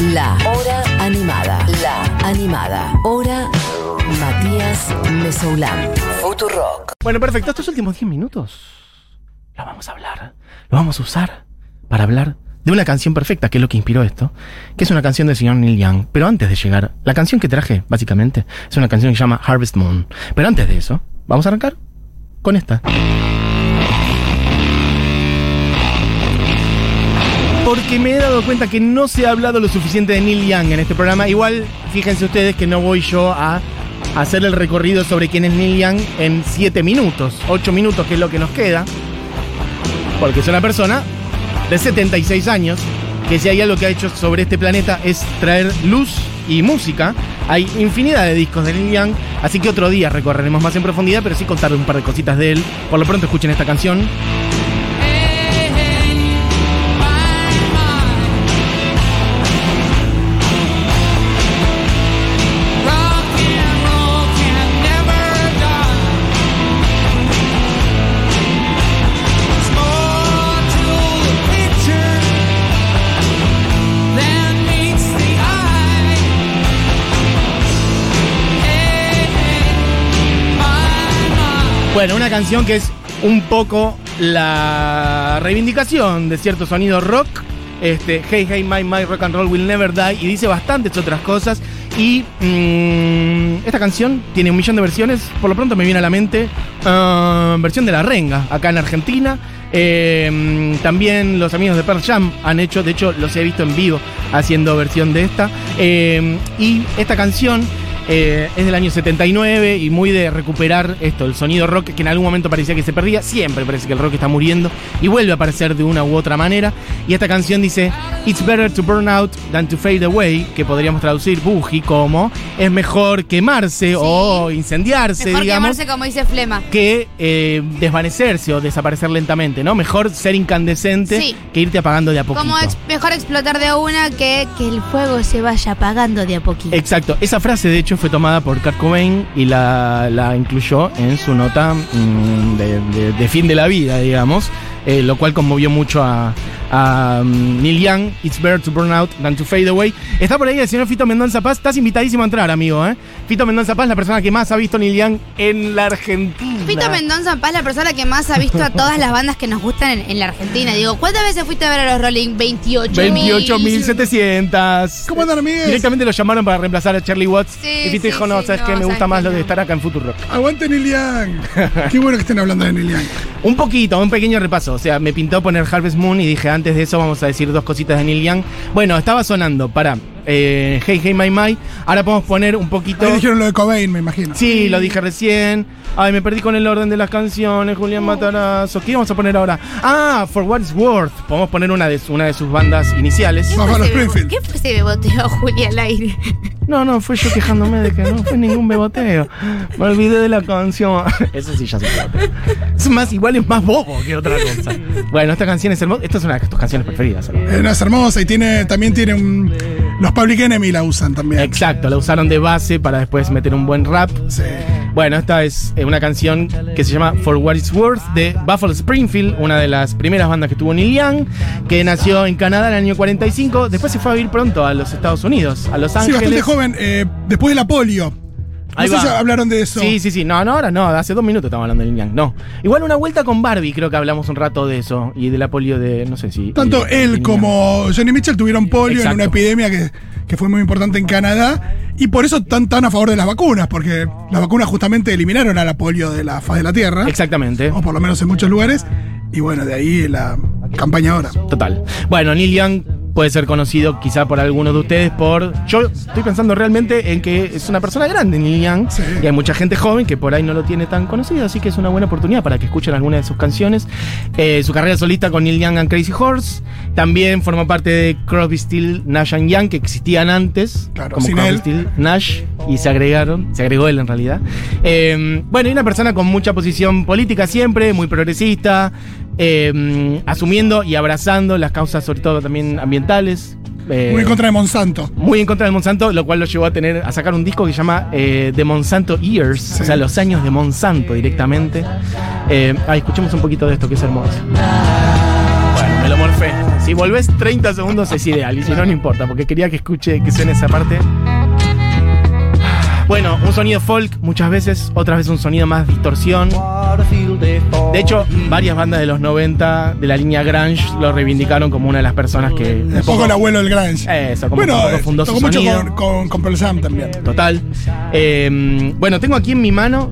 La Hora Animada. La Animada. Hora Matías Mesoulán. Futurock. Bueno, perfecto. Estos últimos 10 minutos lo vamos a hablar. Lo vamos a usar para hablar de una canción perfecta, que es lo que inspiró esto, que es una canción del señor Neil Young. Pero antes de llegar, la canción que traje, básicamente, es una canción que se llama Harvest Moon. Pero antes de eso, vamos a arrancar con esta. Porque me he dado cuenta que no se ha hablado lo suficiente de Neil Young en este programa. Igual, fíjense ustedes que no voy yo a hacer el recorrido sobre quién es Neil Young en 7 minutos, 8 minutos, que es lo que nos queda. Porque es una persona de 76 años que si hay algo que ha hecho sobre este planeta es traer luz y música. Hay infinidad de discos de Neil Young, así que otro día recorreremos más en profundidad, pero sí contarles un par de cositas de él. Por lo pronto escuchen esta canción. Bueno, una canción que es un poco la reivindicación de cierto sonido rock. Este, hey, hey, my, my, rock and roll will never die. Y dice bastantes otras cosas. Y mm, esta canción tiene un millón de versiones. Por lo pronto me viene a la mente ah, versión de La Renga, acá en Argentina. Eh, también los amigos de Pearl Jam han hecho, de hecho los he visto en vivo haciendo versión de esta. Eh, y esta canción eh, es del año 79 y muy de recuperar esto, el sonido rock que en algún momento parecía que se perdía. Siempre parece que el rock está muriendo y vuelve a aparecer de una u otra manera. Y esta canción dice: It's better to burn out than to fade away, que podríamos traducir boogie como es mejor quemarse o incendiarse, Mejor digamos. quemarse como dice Flema. Que eh, desvanecerse o desaparecer lentamente, ¿no? Mejor ser incandescente Sí. que irte apagando de a poquito. Como ex- mejor explotar de una que que el fuego se vaya apagando de a poquito. Exacto, esa frase de hecho fue tomada por Kurt Cobain y la, la incluyó en su nota mm, de, de- fin de la vida, digamos, eh, lo cual conmovió mucho a, a, mm, Neil Young. It's better to burn out than to fade away. Está por ahí el señor Fito Mendoza Paz, estás invitadísimo a entrar, amigo. ¿eh? Fito Mendoza Paz, la persona que más ha visto Neil Young en la Argentina. Fito Mendoza Paz, la persona que más ha visto a todas las bandas que nos gustan en, en la Argentina. Digo, ¿cuántas veces fuiste a ver a los Rolling? 28 28.700. ¿Cómo andan, amigues? Directamente lo llamaron para reemplazar a Charlie Watts. Sí, y Fito sí, dijo, no, sí, ¿sabes no, qué? Me gusta más lo de estar acá en Futurock. Aguante Neil Young. Qué bueno que estén hablando de Neil Young. Un poquito, un pequeño repaso. O sea, me pintó poner Harvest Moon y dije, antes de eso vamos a decir dos cositas de Neil Young. Bueno, estaba sonando para eh, Hey Hey My My. Ahora podemos poner un poquito... Ahí dijeron lo de Cobain, me imagino. Sí, lo dije recién. Ay, me perdí con el orden de las canciones, Julián Matarazo. ¿Qué vamos a poner ahora? Ah, For What It's Worth. Podemos poner una de, una de sus bandas iniciales. ¿Qué fue ese Springfield. ¿Qué fue ese beboteo, Juli, al aire? No, no, fue yo quejándome de que no fue ningún beboteo. Me olvidé de la canción. Eso sí ya se puede. Es más, igual es más bobo que otra cosa. Bueno, esta canción es hermosa. Esta es una de tus canciones preferidas. ¿no? Eh, no, es hermosa y tiene, también tiene un. Los Public Enemy la usan también. Exacto, la usaron de base para después meter un buen rap. Sí. Bueno, esta es eh, una canción que se llama For What It's Worth de Buffalo Springfield, una de las primeras bandas que tuvo Neil Young, que nació en Canadá en el año 45. Después se fue a vivir pronto a los Estados Unidos, a Los Sí, Ángeles. bastante joven. eh, después de la polio. No Ahí sé va. si hablaron de eso. Sí, sí, sí. No, no, ahora no. Hace dos minutos estamos hablando de Neil Young. No. Igual una vuelta con Barbie, creo que hablamos un rato de eso. Y de la polio de, no sé si... Tanto él como Johnny Mitchell tuvieron polio Exacto. en una epidemia que, que fue muy importante en Canadá. Y por eso están tan a favor de las vacunas, porque las vacunas justamente eliminaron a la polio de la faz de la Tierra. Exactamente. O por lo menos en muchos lugares. Y bueno, de ahí la campaña ahora. Total. Bueno, Neil Young puede ser conocido quizá por algunos de ustedes por... Yo estoy pensando realmente en que es una persona grande, Neil Young, Sí. y hay mucha gente joven que por ahí no lo tiene tan conocido, así que es una buena oportunidad para que escuchen algunas de sus canciones. Eh, su carrera solista con Neil Young and Crazy Horse, también forma parte de Crosby, Still, Nash and Young, que existían antes, Claro, como Crosby, él. Still, Nash, y se agregaron, se agregó él en realidad. Eh, bueno, y una persona con mucha posición política siempre, muy progresista, eh, asumiendo y abrazando las causas, sobre todo también ambientales. eh, Muy en contra de Monsanto. muy en contra del Monsanto, lo cual lo llevó a tener a sacar un disco que se llama eh, The Monsanto Years, Sí. o sea, los años de Monsanto directamente. Eh, ay, escuchemos un poquito de esto que es hermoso. Bueno, me lo morfé. Si volvés 30 segundos es ideal, y si no, no importa, porque quería que escuche, que suene esa parte. Bueno, un sonido folk muchas veces, otras veces un sonido más distorsión. De hecho, varias bandas de los 90 de la línea Grunge lo reivindicaron como una de las personas que. Un poco el abuelo del Grunge. Eso, como bueno, poco fundó su tocó mucho sonido. con, con, con Pearl Jam también. Total. Eh, bueno, tengo aquí en mi mano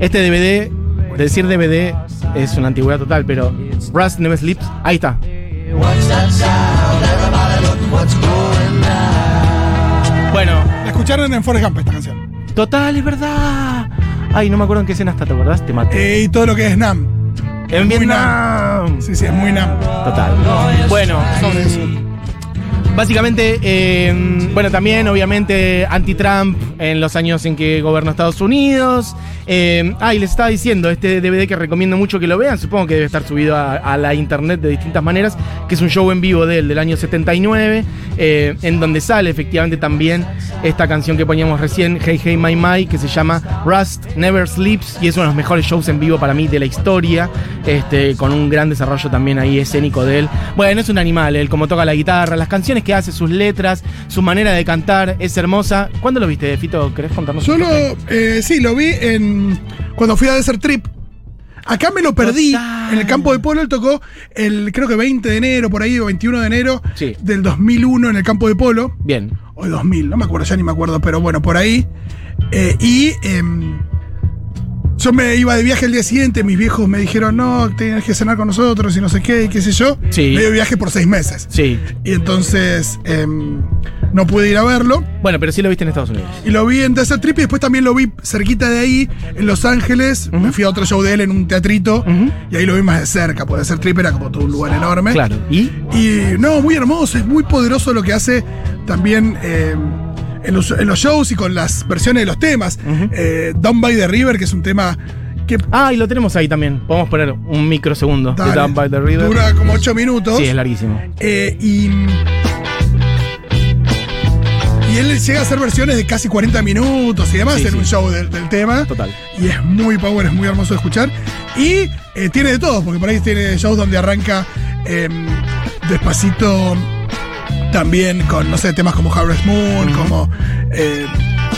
este DVD. Decir DVD es una antigüedad total, pero Rust Never Sleeps. Ahí está. Bueno, La escucharon en Forrest Gump esta canción. total, es verdad. Ay, no me acuerdo en qué escena está, ¿te acordás? Te maté. Eh, y todo lo que es Nam. en muy Vietnam. Sí, sí, es muy Nam. Total. Bueno, son. Básicamente, eh, bueno, también obviamente anti-Trump en los años en que gobernó Estados Unidos. Eh, ah, y les estaba diciendo, este DVD que recomiendo mucho que lo vean, supongo que debe estar subido a, la internet de distintas maneras, que es un show en vivo de él del año 79, eh, en donde sale efectivamente también esta canción que poníamos recién, Hey Hey My My, que se llama Rust Never Sleeps, y es uno de los mejores shows en vivo para mí de la historia, este, con un gran desarrollo también ahí escénico de él. Bueno, es un animal, él como toca la guitarra, las canciones que hace, sus letras, su manera de cantar, es hermosa. ¿Cuándo lo viste, Fito? ¿Querés contarnos? Solo, poco? eh, sí, lo vi en cuando fui a Desert Trip. Acá me lo perdí. Total. En el campo de polo él tocó el, creo que 20 de enero, por ahí, o 21 de enero Sí. del 2001 en el campo de polo. Bien. O 2000, no me acuerdo, ya ni me acuerdo, pero bueno, por ahí. Eh, y em, yo me iba de viaje el día siguiente, mis viejos me dijeron, no, tienes que cenar con nosotros y no sé qué, y qué sé yo. Sí. Me dio viaje por seis meses. Sí. Y entonces em, no pude ir a verlo. Bueno, pero sí lo viste en Estados Unidos. Y lo vi en Desert Trip y después también lo vi cerquita de ahí, en Los Ángeles. Me fui a otro show de él en un teatrito y ahí lo vi más de cerca, porque Desert Trip era como todo un lugar enorme. Claro. ¿Y? Y no, muy hermoso, es muy poderoso lo que hace también eh, en, los, en los shows y con las versiones de los temas. Ujú. Eh, Down by the River, que es un tema que Ah, y lo tenemos ahí también. Podemos poner un microsegundo de dale, Down by the River. dura como 8 minutos. Sí, es larguísimo. Eh, y. Y él llega a hacer versiones de casi 40 minutos y demás Sí, en sí. un show del, del tema. Total. Y es muy power, es muy hermoso de escuchar. Y eh, tiene de todo, porque por ahí tiene shows donde arranca em, despacito también con, no sé, temas como Harvest Moon, como, eh,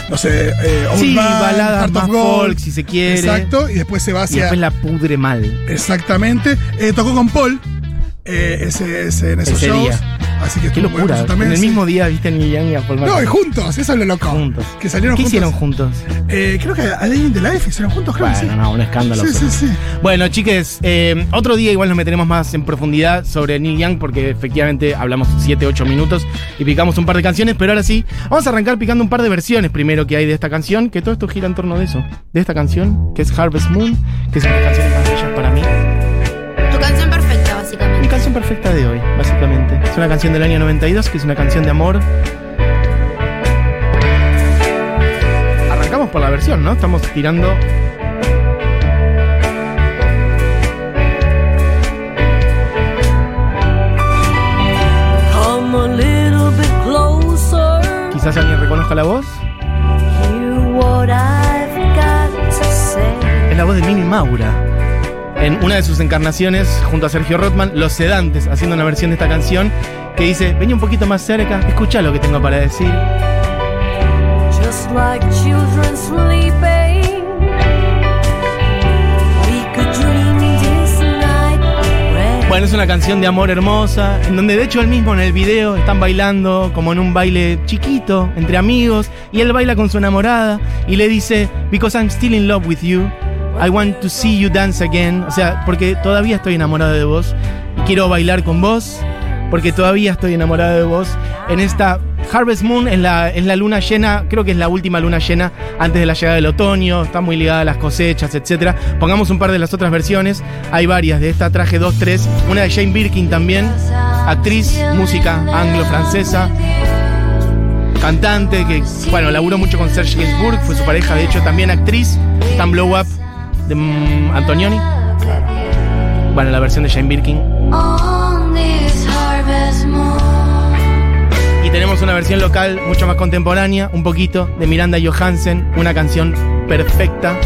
no sé, eh, Old Sí, Man, baladas Heart of Gold. folk, si se quiere. Exacto, y después se va Y hacia... después la pudre mal. Exactamente. Eh, tocó con Paul eh, ese, ese- en esos Ese shows. día. Así que Qué locura. también. en el sí. mismo día viste a Neil Young y a Paul No, y McCartney. juntos, eso es lo loco. Juntos. Que salieron ¿Qué juntos. hicieron juntos? Eh, creo que a Day in the Life hicieron juntos, creo que sí. no, un escándalo. Sí, sí, sí. Bueno, chiques, eh, otro día igual nos meteremos más en profundidad sobre Neil Young porque efectivamente hablamos 7, 8 minutos y picamos un par de canciones, pero ahora sí, vamos a arrancar picando un par de versiones primero que hay de esta canción, que todo esto gira en torno de eso, de esta canción, que es Harvest Moon, que es una de las canciones más bellas para mí. Canción perfecta de hoy, básicamente. Es una canción del año 92, que es una canción de amor. Arrancamos por la versión, ¿no? Estamos tirando. Quizás alguien reconozca la voz. Es la voz de Mimi Maura. En una de sus encarnaciones, junto a Sergio Rothman, Los Sedantes, haciendo una versión de esta canción que dice: Vení un poquito más cerca, escucha lo que tengo para decir. Just like children sleeping. Bueno, es una canción de amor hermosa, en donde de hecho él mismo en el video están bailando como en un baile chiquito, entre amigos, y él baila con su enamorada y le dice, Because I'm still in love with you, I want to see you dance again, o sea, porque todavía estoy enamorado de vos y quiero bailar con vos, porque todavía estoy enamorado de vos. En esta Harvest Moon es la, es la luna llena, creo que es la última luna llena antes de la llegada del otoño, está muy ligada a las cosechas, etc. Pongamos un par de las otras versiones, hay varias, de esta traje 2, 3, una de Jane Birkin también, actriz, música anglo-francesa, cantante que, bueno, laburó mucho con Serge Gainsbourg, fue su pareja, de hecho también actriz, tan Blow Up de mm, Antonioni. Bueno, la versión de Jane Birkin. Y tenemos una versión local mucho más contemporánea, un poquito, de Miranda Johansen, una canción perfecta.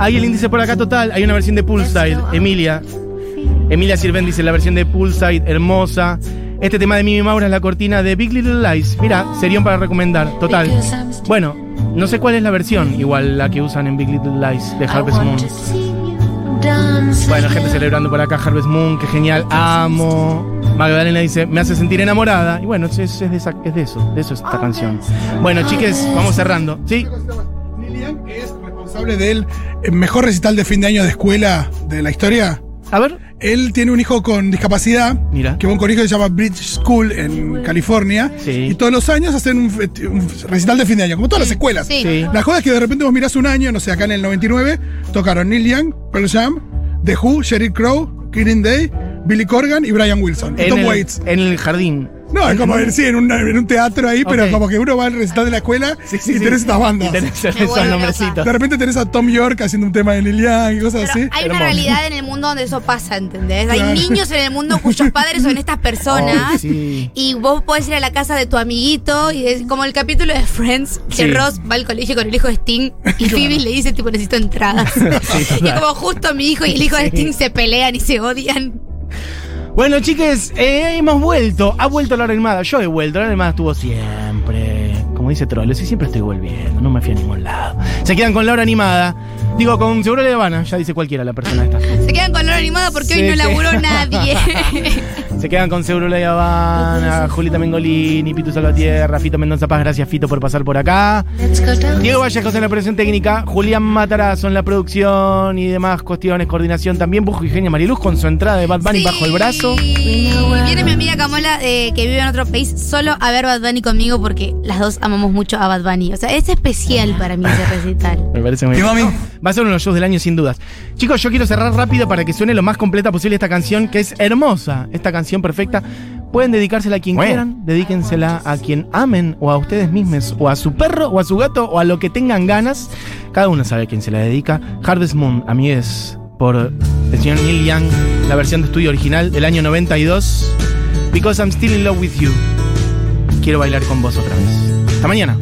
Hay el índice por acá total. Hay una versión de Poolside. Emilia. Emilia Sirven dice la versión de Poolside, hermosa. Este tema de Mimi Maura es la cortina de Big Little Lies. Mira, sería para recomendar. Total. Bueno, no sé cuál es la versión, igual la que usan en Big Little Lies de Harvest Moon. Bueno, gente celebrando por acá Harvest Moon, qué genial, amo. Magdalena dice, me hace sentir enamorada. Y bueno, es, es de, esa- es de eso, de eso es esta canción. Bueno, chiques, vamos cerrando. ¿Sí? Responsable del eh, mejor recital de fin de año de escuela de la historia. A ver. Él tiene un hijo con discapacidad, Mira. que va a un colegio que se llama Bridge School en California. Sí. Y todos los años hacen un, recital de fin de año, como todas las escuelas. Sí. Sí. La joda es que de repente vos mirás un año, no sé, acá en el 99, tocaron Neil Young, Pearl Jam, The Who, Sheryl Crow, Killing Day, Billy Corgan y Brian Wilson. Y Tom el, Waits. en el jardín. No, es como sí, en, un teatro ahí, pero como que uno va al recital de la escuela Sí, sí, y sí. tenés estas bandas. Y tenés esos nombrecitos. De repente tenés a Tom York haciendo un tema de Young y cosas Pero así. hay Hermoso. una realidad en el mundo donde eso pasa, ¿entendés? Hay niños en el mundo cuyos padres son estas personas. Y vos podés ir a la casa de tu amiguito y es como el capítulo de Friends, que Sí. Ross va al colegio con el hijo de Sting y Phoebe le dice tipo necesito entradas. y como justo mi hijo y el hijo de Sting se pelean y se odian. Bueno, chiques, eh, hemos vuelto. Ha vuelto la hora animada. Yo he vuelto. La hora animada estuvo siempre. Como dice Trollo, sí, siempre estoy volviendo. No me fui a ningún lado. Se quedan con la hora animada. Digo, con Seguro de Habana. Ya dice cualquiera la persona esta. Se quedan con la hora animada porque Se hoy no laburó nadie. Se quedan con Seguro de Habana, Julita Mengolini, Pitu Salvatierra, Fito Mendoza Paz. Gracias, Fito, por pasar por acá. Diego Vallejos en la operación técnica, Julián Matarazo en la producción y demás cuestiones, coordinación también, Bujo y Genia Mariluz con su entrada de Bad Bunny Sí. bajo el brazo. Viene mi amiga Camola, eh, que vive en otro país, solo a ver Bad Bunny conmigo porque las dos amamos mucho a Bad Bunny. O sea, es especial para mí ese recital. Me parece muy ¿Qué, bien. mami? Va a ser uno de los shows del año sin dudas. Chicos, yo quiero cerrar rápido para que suene lo más completa posible esta canción, que es hermosa, esta canción perfecta. Pueden dedicársela a quien Bueno. quieran, dedíquensela a quien amen, o a ustedes mismos, o a su perro, o a su gato, o a lo que tengan ganas. Cada uno sabe a quién se la dedica. Harvest Moon, amigues, por el señor Neil Young, la versión de estudio original del año 92. Because I'm still in love with you. Quiero bailar con vos otra vez. Hasta mañana.